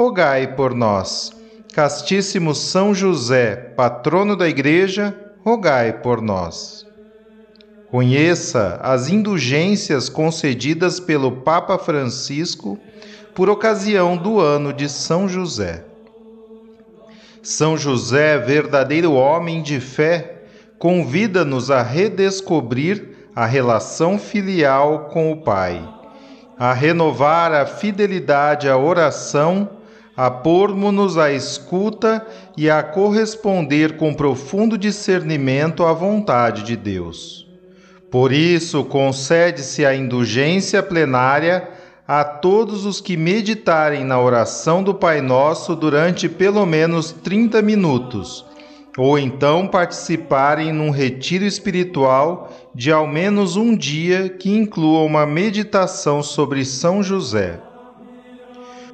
rogai por nós. Castíssimo São José, patrono da Igreja, rogai por nós. Conheça as indulgências concedidas pelo Papa Francisco por ocasião do ano de São José. São José, verdadeiro homem de fé, convida-nos a redescobrir a relação filial com o Pai, a renovar a fidelidade à oração a pormos-nos à escuta e a corresponder com profundo discernimento à vontade de Deus. Por isso, concede-se a indulgência plenária a todos os que meditarem na oração do Pai Nosso durante pelo menos 30 minutos, ou então participarem num retiro espiritual de ao menos um dia que inclua uma meditação sobre São José.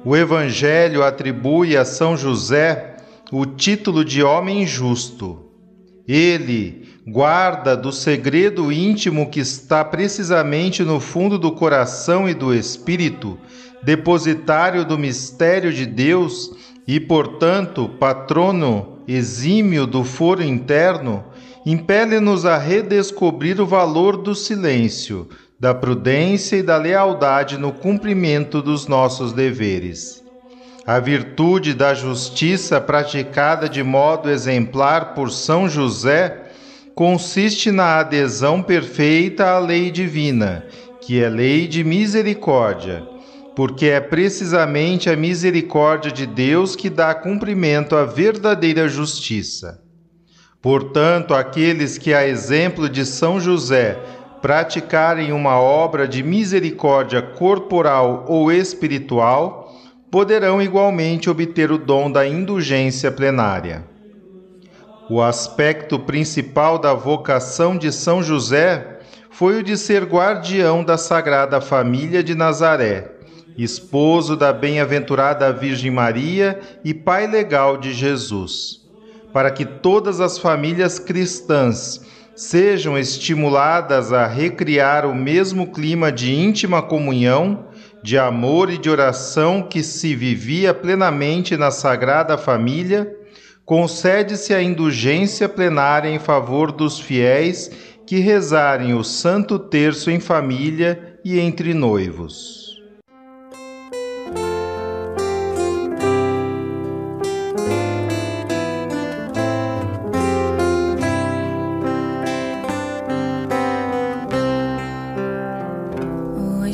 O Evangelho atribui a São José o título de homem justo. Ele guarda do segredo íntimo que está precisamente no fundo do coração e do espírito, depositário do mistério de Deus e, portanto, patrono exímio do foro interno, impele-nos a redescobrir o valor do silêncio, da prudência e da lealdade no cumprimento dos nossos deveres. A virtude da justiça praticada de modo exemplar por São José consiste na adesão perfeita à lei divina, que é lei de misericórdia, porque é precisamente a misericórdia de Deus que dá cumprimento à verdadeira justiça. Portanto, aqueles que, a exemplo de São José, praticarem uma obra de misericórdia corporal ou espiritual, poderão igualmente obter o dom da indulgência plenária. O aspecto principal da vocação de São José foi o de ser guardião da Sagrada Família de Nazaré, esposo da bem-aventurada Virgem Maria e pai legal de Jesus, para que todas as famílias cristãs sejam estimuladas a recriar o mesmo clima de íntima comunhão, de amor e de oração que se vivia plenamente na Sagrada Família, concede-se a indulgência plenária em favor dos fiéis que rezarem o Santo Terço em família e entre noivos.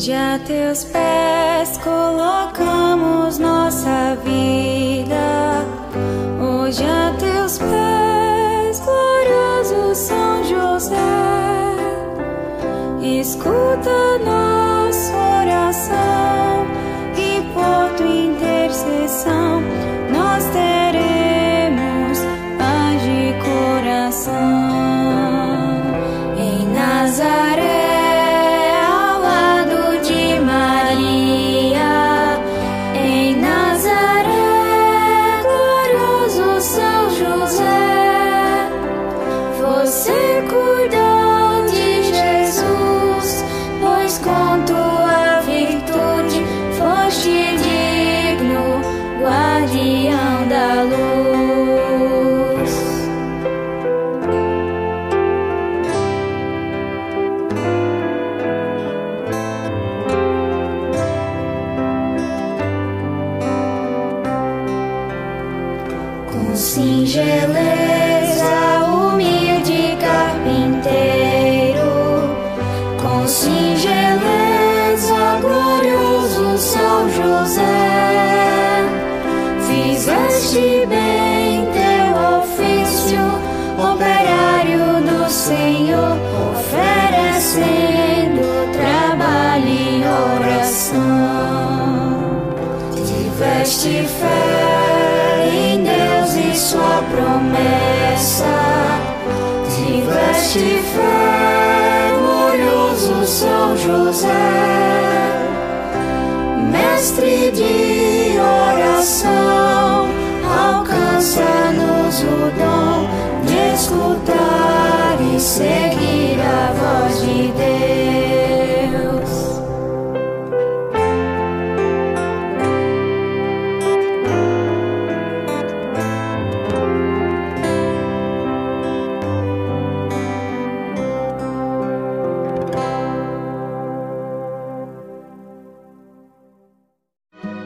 Hoje a teus pés colocamos nossa vida. Hoje a teus pés, glorioso São José, escuta nossa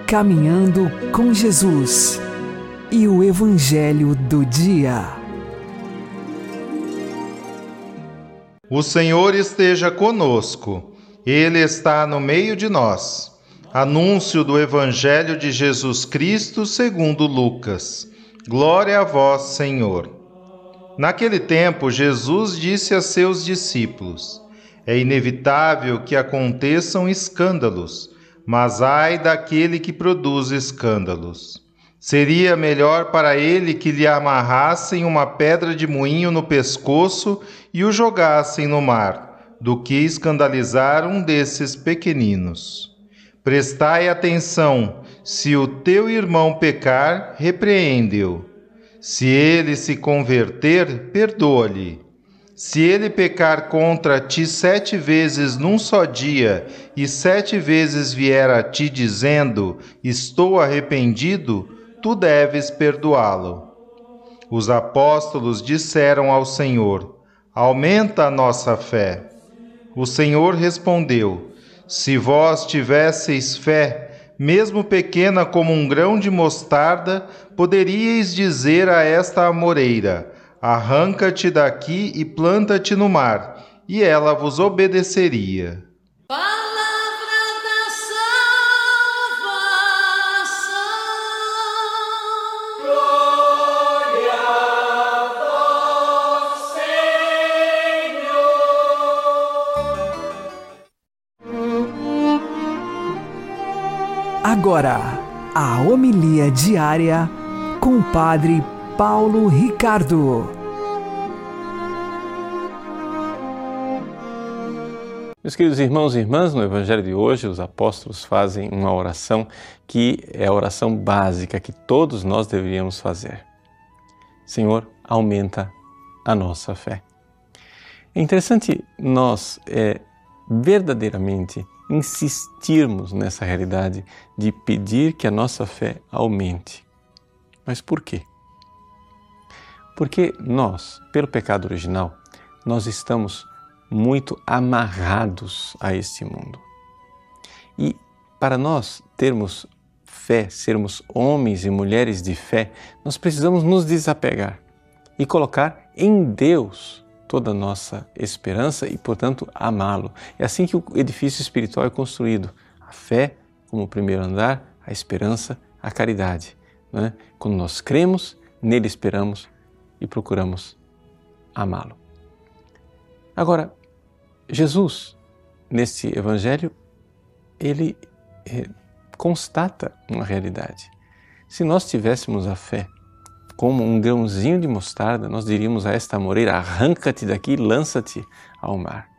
Caminhando com Jesus e o Evangelho do Dia. O Senhor esteja conosco, Ele está no meio de nós. Anúncio do Evangelho de Jesus Cristo segundo Lucas. Glória a vós, Senhor. Naquele tempo, Jesus disse a seus discípulos: É inevitável que aconteçam escândalos mas ai daquele que produz escândalos. Seria melhor para ele que lhe amarrassem uma pedra de moinho no pescoço e o jogassem no mar, do que escandalizar um desses pequeninos. Prestai atenção: se o teu irmão pecar, repreende-o. Se ele se converter, perdoa-lhe. Se ele pecar contra ti sete vezes num só dia, e sete vezes vier a ti dizendo: Estou arrependido, tu deves perdoá-lo. Os apóstolos disseram ao Senhor: Aumenta a nossa fé. O Senhor respondeu: Se vós tivesseis fé, mesmo pequena como um grão de mostarda, poderíeis dizer a esta amoreira: Arranca-te daqui e planta-te no mar, e ela vos obedeceria. Palavra da salvação. Glória a vós, Agora, a homilia diária com o Padre Paulo Ricardo. Meus queridos irmãos e irmãs, no Evangelho de hoje, os apóstolos fazem uma oração que é a oração básica que todos nós deveríamos fazer. Senhor, aumenta a nossa fé. É interessante nós é, verdadeiramente insistirmos nessa realidade de pedir que a nossa fé aumente. Mas por quê? Porque nós, pelo pecado original, nós estamos muito amarrados a este mundo. E para nós termos fé, sermos homens e mulheres de fé, nós precisamos nos desapegar e colocar em Deus toda a nossa esperança e, portanto, amá-lo. É assim que o edifício espiritual é construído: a fé como primeiro andar, a esperança, a caridade. Né? Quando nós cremos, nele esperamos e procuramos amá-lo. Agora, Jesus, neste Evangelho, ele é, constata uma realidade. Se nós tivéssemos a fé como um grãozinho de mostarda, nós diríamos a esta amoreira: arranca-te daqui lança-te ao mar.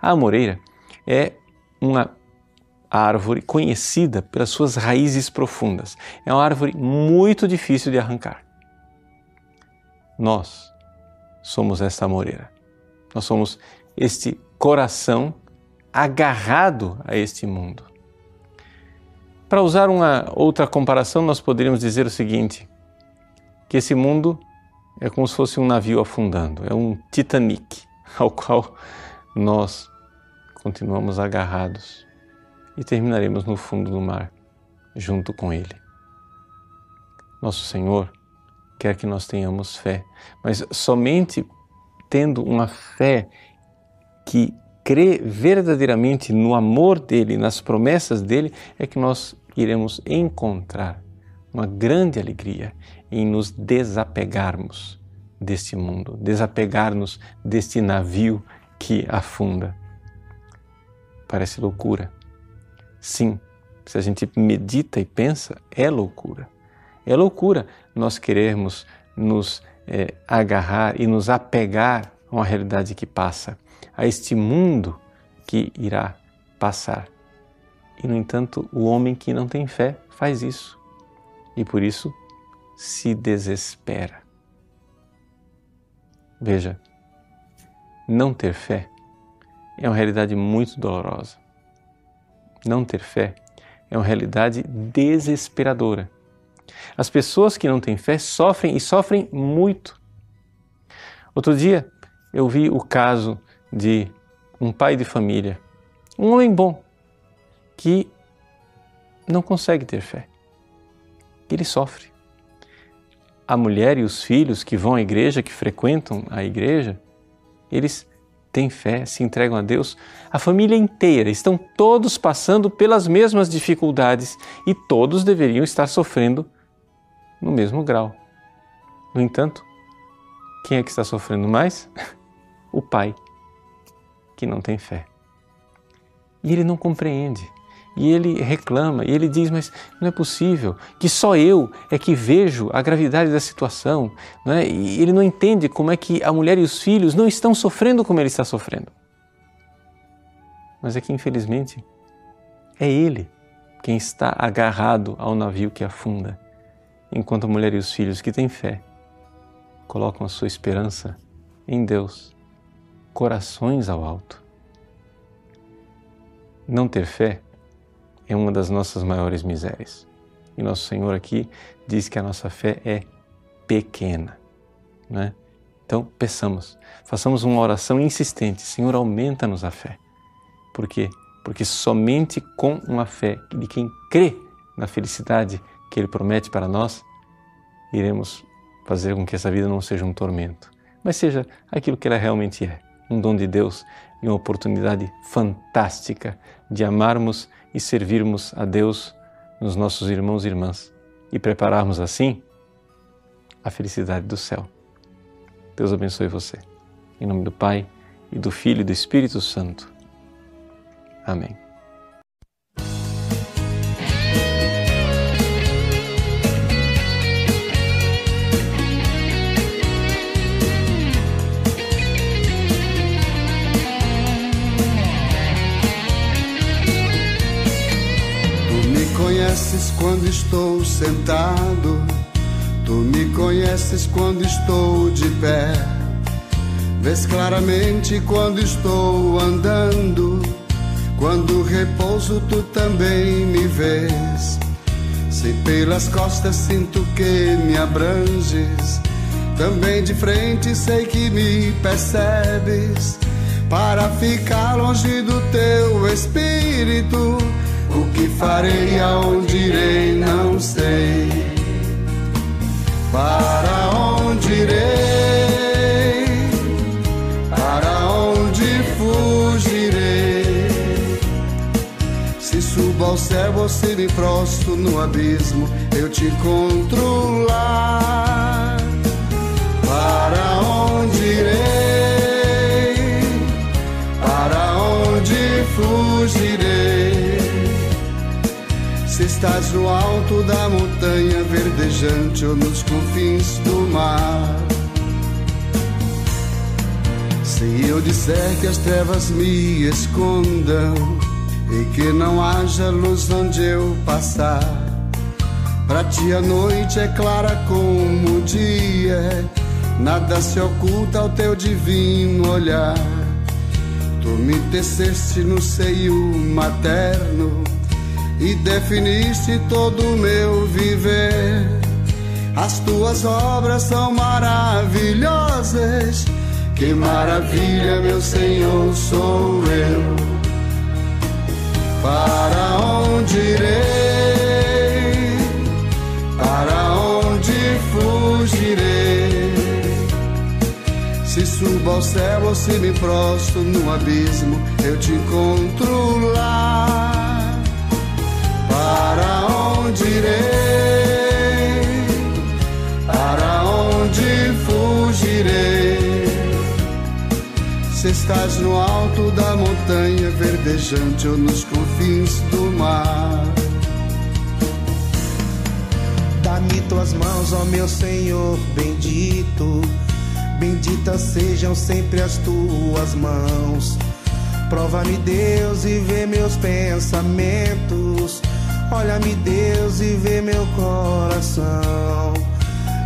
A amoreira é uma árvore conhecida pelas suas raízes profundas. É uma árvore muito difícil de arrancar. Nós somos esta amoreira. Nós somos este coração agarrado a este mundo. Para usar uma outra comparação, nós poderíamos dizer o seguinte: que esse mundo é como se fosse um navio afundando, é um Titanic ao qual nós continuamos agarrados e terminaremos no fundo do mar junto com ele. Nosso Senhor quer que nós tenhamos fé, mas somente tendo uma fé que crê verdadeiramente no amor dele, nas promessas dele, é que nós iremos encontrar uma grande alegria em nos desapegarmos deste mundo, desapegarmos deste navio que afunda. Parece loucura. Sim, se a gente medita e pensa, é loucura. É loucura nós querermos nos é, agarrar e nos apegar a uma realidade que passa, a este mundo que irá passar. E, no entanto, o homem que não tem fé faz isso e por isso se desespera. Veja, não ter fé é uma realidade muito dolorosa. Não ter fé é uma realidade desesperadora. As pessoas que não têm fé sofrem e sofrem muito. Outro dia eu vi o caso de um pai de família, um homem bom, que não consegue ter fé. Ele sofre. A mulher e os filhos que vão à igreja, que frequentam a igreja, eles têm fé, se entregam a Deus. A família inteira estão todos passando pelas mesmas dificuldades e todos deveriam estar sofrendo no mesmo grau. No entanto, quem é que está sofrendo mais? O pai, que não tem fé. E ele não compreende. E ele reclama, e ele diz: Mas não é possível que só eu é que vejo a gravidade da situação. Não é? E ele não entende como é que a mulher e os filhos não estão sofrendo como ele está sofrendo. Mas é que, infelizmente, é ele quem está agarrado ao navio que afunda, enquanto a mulher e os filhos que têm fé colocam a sua esperança em Deus, corações ao alto. Não ter fé é uma das nossas maiores misérias. E nosso Senhor aqui diz que a nossa fé é pequena. Né? Então, peçamos, façamos uma oração insistente: Senhor, aumenta-nos a fé. Por quê? Porque somente com uma fé de quem crê na felicidade que Ele promete para nós, iremos fazer com que essa vida não seja um tormento, mas seja aquilo que ela realmente é um dom de Deus e uma oportunidade fantástica de amarmos e servirmos a Deus nos nossos irmãos e irmãs e prepararmos assim a felicidade do céu. Deus abençoe você. Em nome do Pai e do Filho e do Espírito Santo. Amém. Quando estou sentado, tu me conheces quando estou de pé. Vês claramente quando estou andando, quando repouso tu também me vês. Se pelas costas sinto que me abranges, também de frente sei que me percebes. Para ficar longe do teu espírito o que farei, aonde irei, não sei. Para onde irei? Para onde fugirei? Se subo ao céu se me prostro no abismo, eu te encontro lá. Para onde irei? Estás no alto da montanha verdejante ou nos confins do mar. Se eu disser que as trevas me escondam e que não haja luz onde eu passar, para ti a noite é clara como o dia, nada se oculta ao teu divino olhar. Tu me teceste no seio materno e definiste todo o meu viver. As tuas obras são maravilhosas. Que maravilha, meu Senhor, sou eu. Para onde irei? Para onde fugirei? Se subo ao céu ou se me prostro no abismo, eu te encontro lá direi? Para onde fugirei? Se estás no alto da montanha verdejante ou nos confins do mar. Dá-me tuas mãos, ó meu Senhor bendito. Benditas sejam sempre as tuas mãos. Prova-me, Deus, e vê meus pensamentos Olha-me, Deus, e vê meu coração.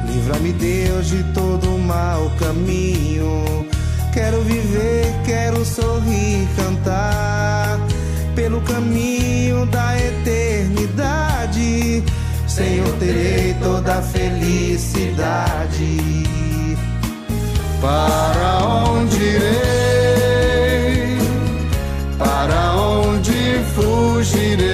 Livra-me, Deus, de todo mau caminho. Quero viver, quero sorrir, cantar pelo caminho da eternidade. Senhor, terei toda a felicidade. Para onde irei? Para onde fugirei?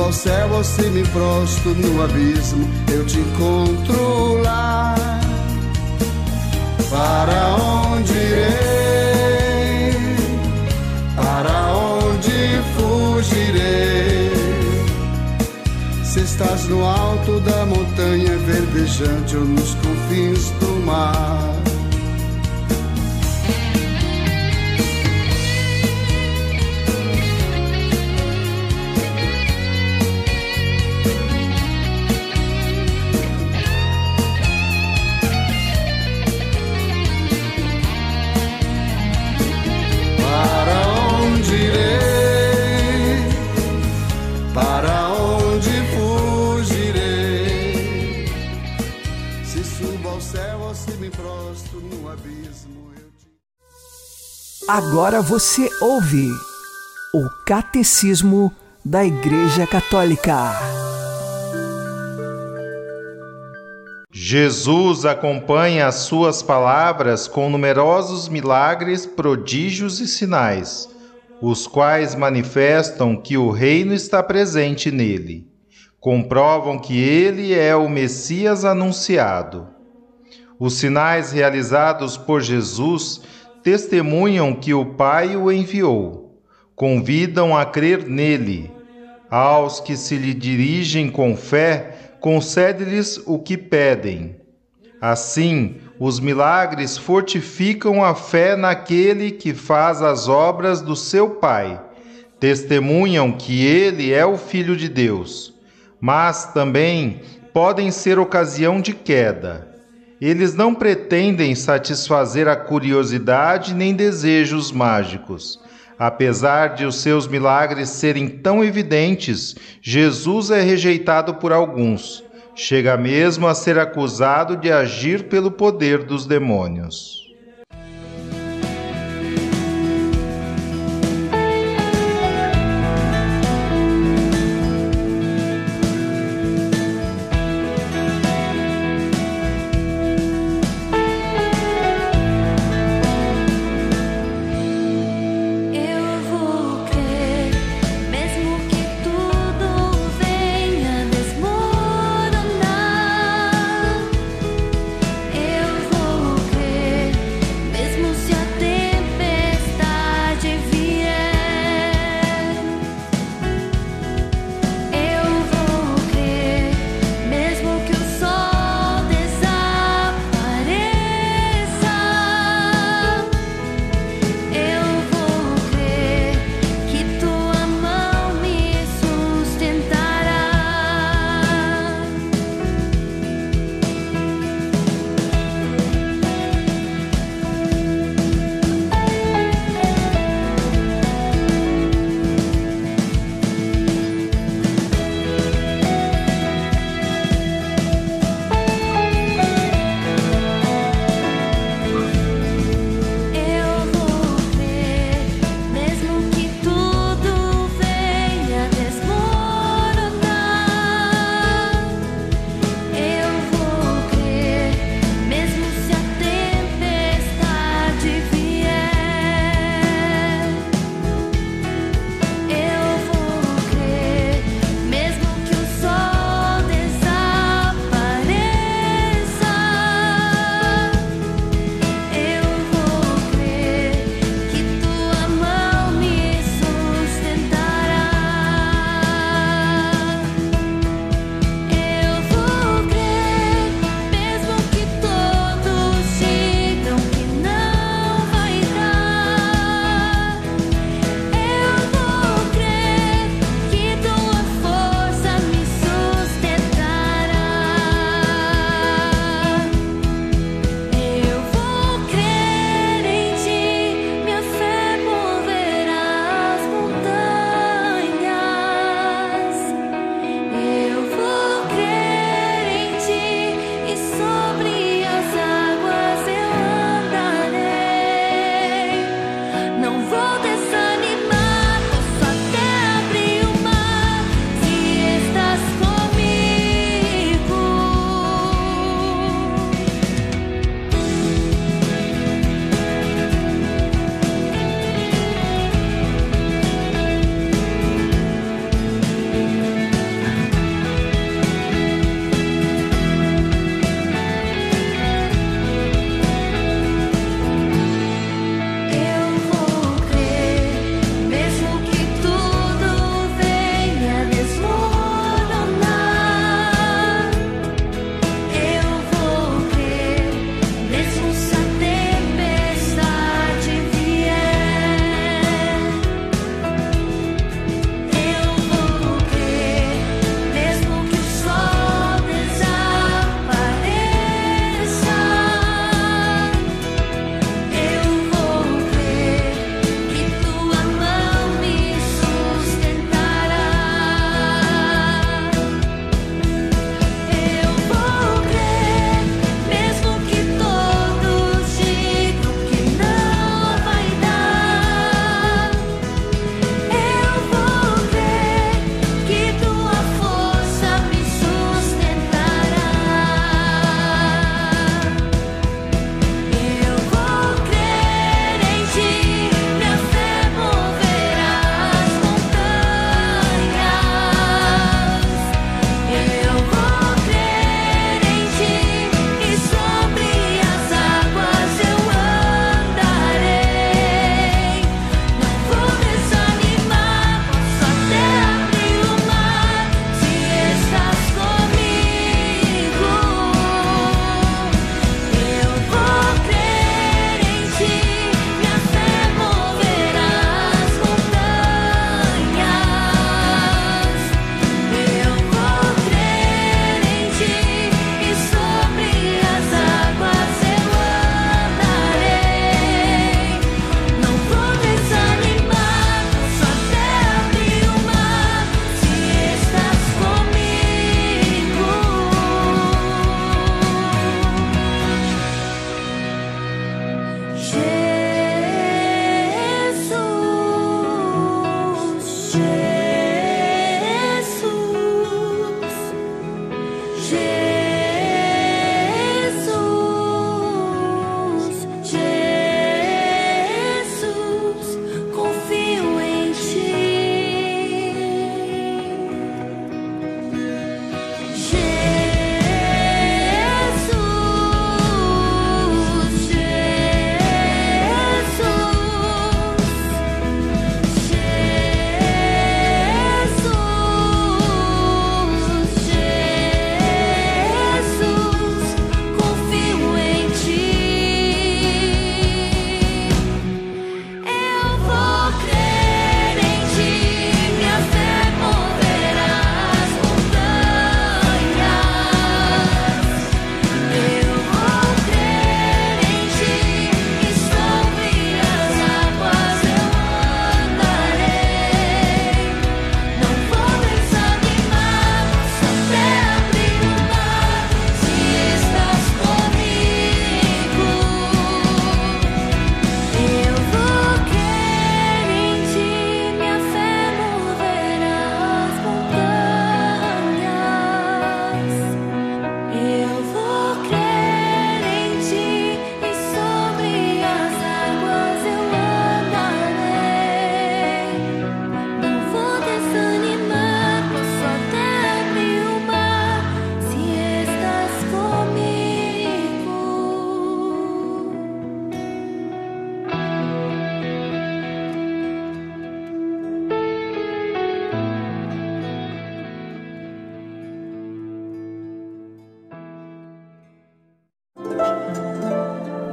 Subo ao céu ou se me prostro no abismo, eu te encontro lá. Para onde irei? Para onde fugirei? Se estás no alto da montanha verdejante ou nos confins do mar. Se subo ao céu ou se me prostro no abismo, eu te Agora você ouve o Catecismo da Igreja Católica. Jesus acompanha as suas palavras com numerosos milagres, prodígios e sinais, os quais manifestam que o reino está presente nele. Comprovam que ele é o Messias anunciado. Os sinais realizados por Jesus testemunham que o Pai o enviou. Convidam a crer nele. Aos que se lhe dirigem com fé, concede-lhes o que pedem. Assim, os milagres fortificam a fé naquele que faz as obras do seu Pai. Testemunham que ele é o Filho de Deus, mas também podem ser ocasião de queda. Eles não pretendem satisfazer a curiosidade nem desejos mágicos. Apesar de os seus milagres serem tão evidentes, Jesus é rejeitado por alguns. Chega mesmo a ser acusado de agir pelo poder dos demônios.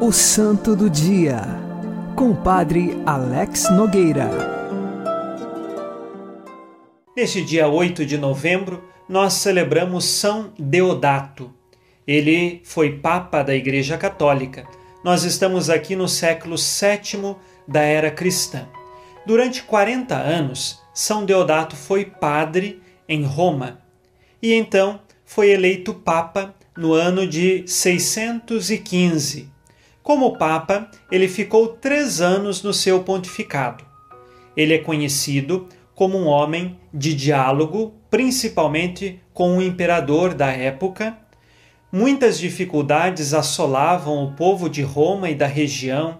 O Santo do Dia, com o Padre Alex Nogueira. Neste dia 8 de novembro, nós celebramos São Deodato. Ele foi Papa da Igreja Católica. Nós estamos aqui no século VII da era cristã. Durante 40 anos, São Deodato foi padre em Roma e então foi eleito Papa no ano de 615. Como Papa, ele ficou três anos no seu pontificado. Ele é conhecido como um homem de diálogo, principalmente com o imperador da época. Muitas dificuldades assolavam o povo de Roma e da região.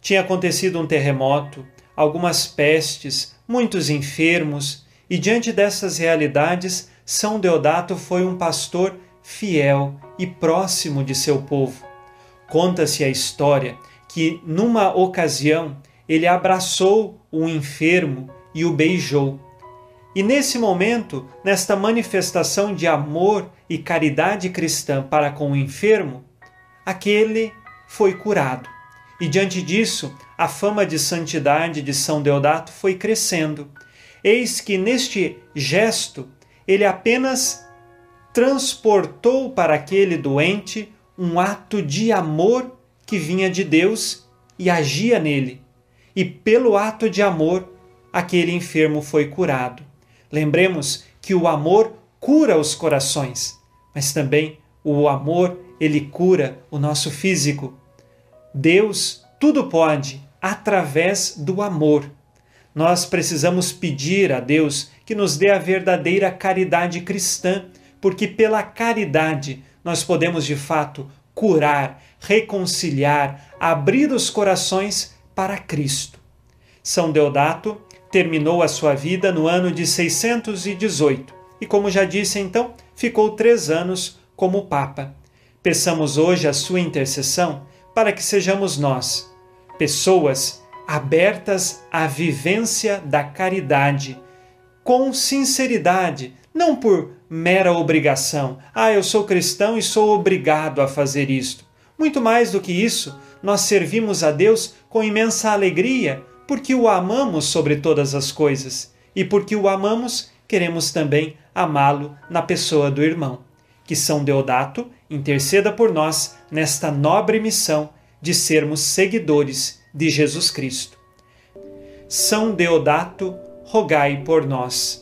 Tinha acontecido um terremoto, algumas pestes, muitos enfermos, e diante dessas realidades, São Deodato foi um pastor fiel e próximo de seu povo. Conta-se a história que, numa ocasião, ele abraçou um enfermo e o beijou. E nesse momento, nesta manifestação de amor e caridade cristã para com o enfermo, aquele foi curado. E diante disso, a fama de santidade de São Deodato foi crescendo. Eis que neste gesto ele apenas transportou para aquele doente um ato de amor que vinha de Deus e agia nele. E pelo ato de amor, aquele enfermo foi curado. Lembremos que o amor cura os corações, mas também o amor ele cura o nosso físico. Deus tudo pode através do amor. Nós precisamos pedir a Deus que nos dê a verdadeira caridade cristã, porque pela caridade nós podemos de fato curar, reconciliar, abrir os corações para Cristo. São Deodato terminou a sua vida no ano de 618 e, como já disse então, ficou três anos como Papa. Peçamos hoje a sua intercessão para que sejamos nós, pessoas abertas à vivência da caridade, com sinceridade, não por mera obrigação. Ah, eu sou cristão e sou obrigado a fazer isto. Muito mais do que isso, nós servimos a Deus com imensa alegria, porque o amamos sobre todas as coisas e porque o amamos, queremos também amá-lo na pessoa do irmão. Que São Deodato interceda por nós nesta nobre missão de sermos seguidores de Jesus Cristo. São Deodato, rogai por nós.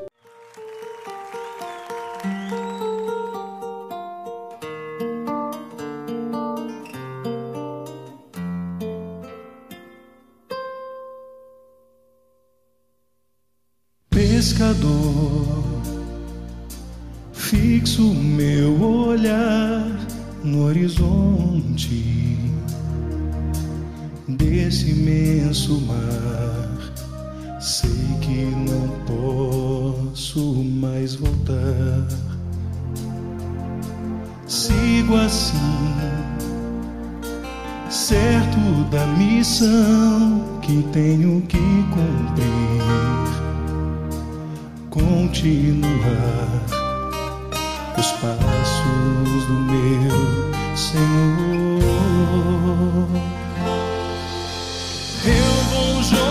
Continuar os passos do meu Senhor. Eu vou jogar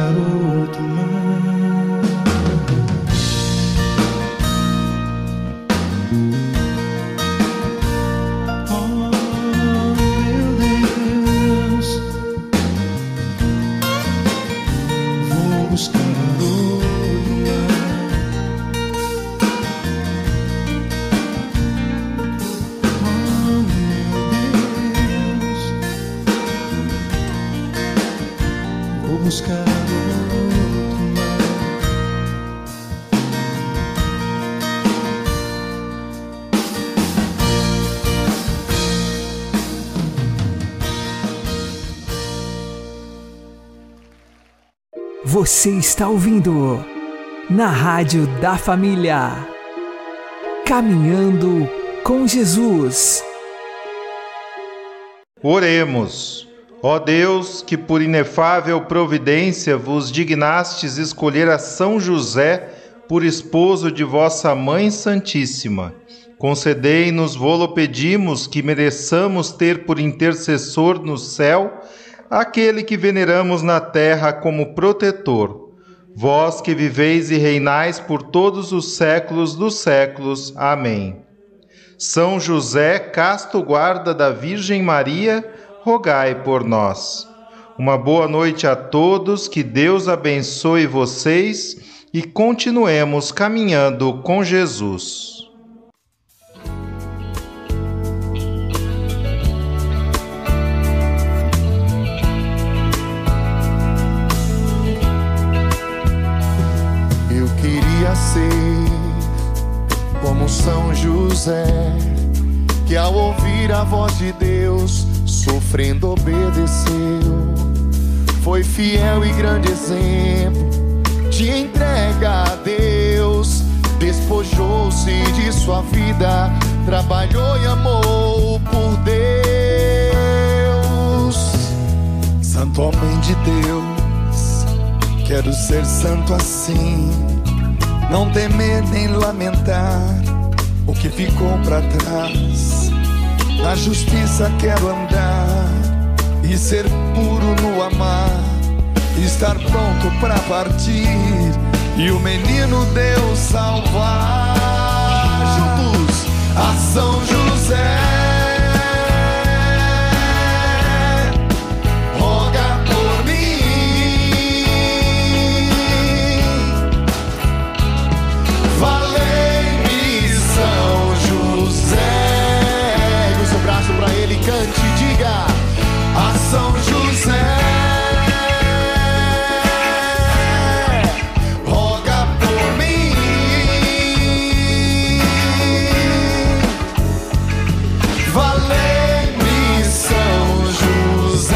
Buscar outro Você está ouvindo na Rádio da Família. Caminhando com Jesus. Oremos. Ó Deus, que por inefável providência vos dignastes escolher a São José por esposo de vossa Mãe Santíssima, concedei-nos, vô-lo pedimos, que mereçamos ter por intercessor no céu aquele que veneramos na terra como protetor. Vós que viveis e reinais por todos os séculos dos séculos. Amém. São José, casto guarda da Virgem Maria, rogai por nós. Uma boa noite a todos, que Deus abençoe vocês e continuemos caminhando com Jesus. José, que ao ouvir a voz de Deus, sofrendo obedeceu. Foi fiel e grande exemplo de entrega a Deus. Despojou-se de sua vida, trabalhou e amou por Deus. Santo homem de Deus, quero ser santo assim. Não temer nem lamentar o que ficou para trás. Na justiça quero andar e ser puro no amar. Estar pronto para partir e o menino Deus salvar. Juntos, a São José. São José. Roga por mim. Valei-me, São José.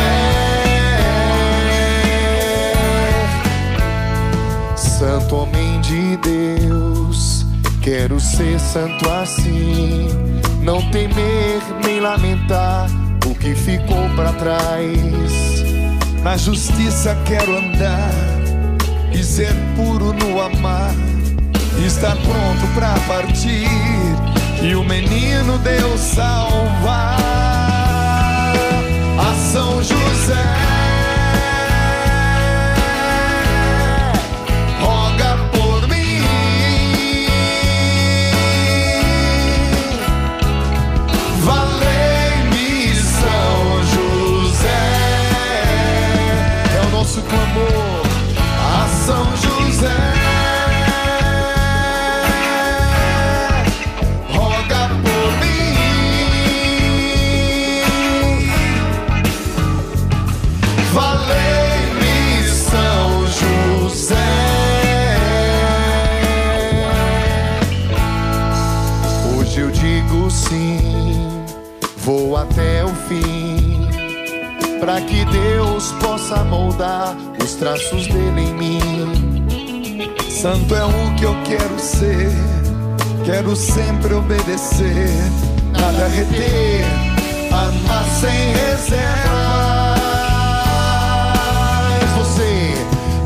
Santo homem de Deus, quero ser santo assim. Não temer nem lamentar que ficou para trás. Na justiça quero andar e ser puro no amar. Estar pronto para partir e o menino Deus salvar. Quero sempre obedecer, nada reter, amar sem reservas. Você,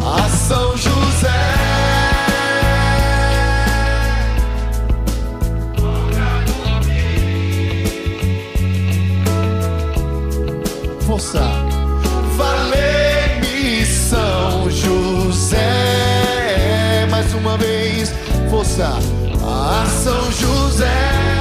a São José. Força. Valei-me, São José. Mais uma vez, força. A São José.